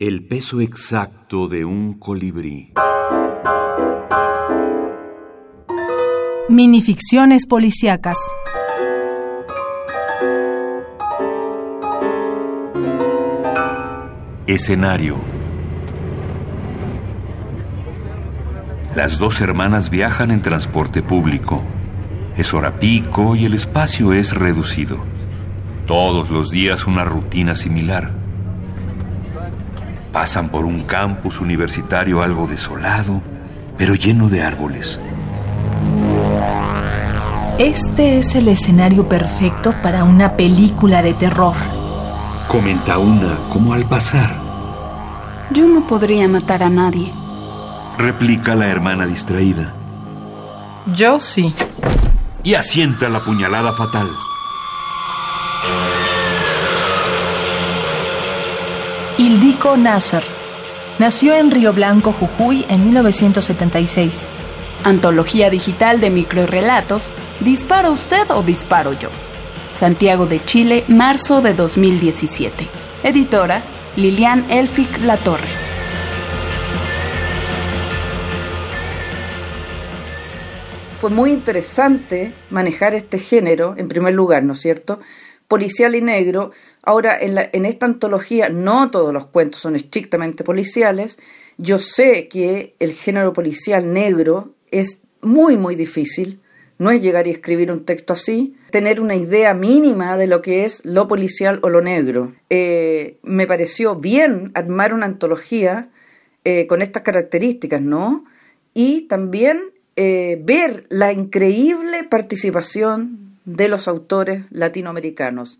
El peso exacto de un colibrí. Minificciones policíacas. Escenario. Las dos hermanas viajan en transporte público. Es hora pico y el espacio es reducido. Todos los días una rutina similar. Pasan por un campus universitario algo desolado, pero lleno de árboles. Este es el escenario perfecto para una película de terror. Comenta una como al pasar. Yo no podría matar a nadie. Replica la hermana distraída. Yo sí. Y asienta la puñalada fatal. Ildico Nasser. Nació en Río Blanco, Jujuy, en 1976. Antología digital de microrelatos. ¿Dispara usted o disparo yo? Santiago de Chile, marzo de 2017. Editora Lilian Elfic Latorre. Fue muy interesante manejar este género, en primer lugar, ¿no es cierto? Policial y negro. Ahora, en, la, en esta antología, no todos los cuentos son estrictamente policiales. Yo sé que el género policial negro es muy, muy difícil. No es llegar y escribir un texto así, tener una idea mínima de lo que es lo policial o lo negro. Eh, me pareció bien armar una antología eh, con estas características, ¿no? Y también eh, ver la increíble participación de los autores latinoamericanos.